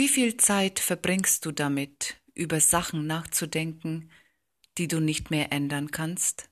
Wie viel Zeit verbringst du damit, über Sachen nachzudenken, die du nicht mehr ändern kannst?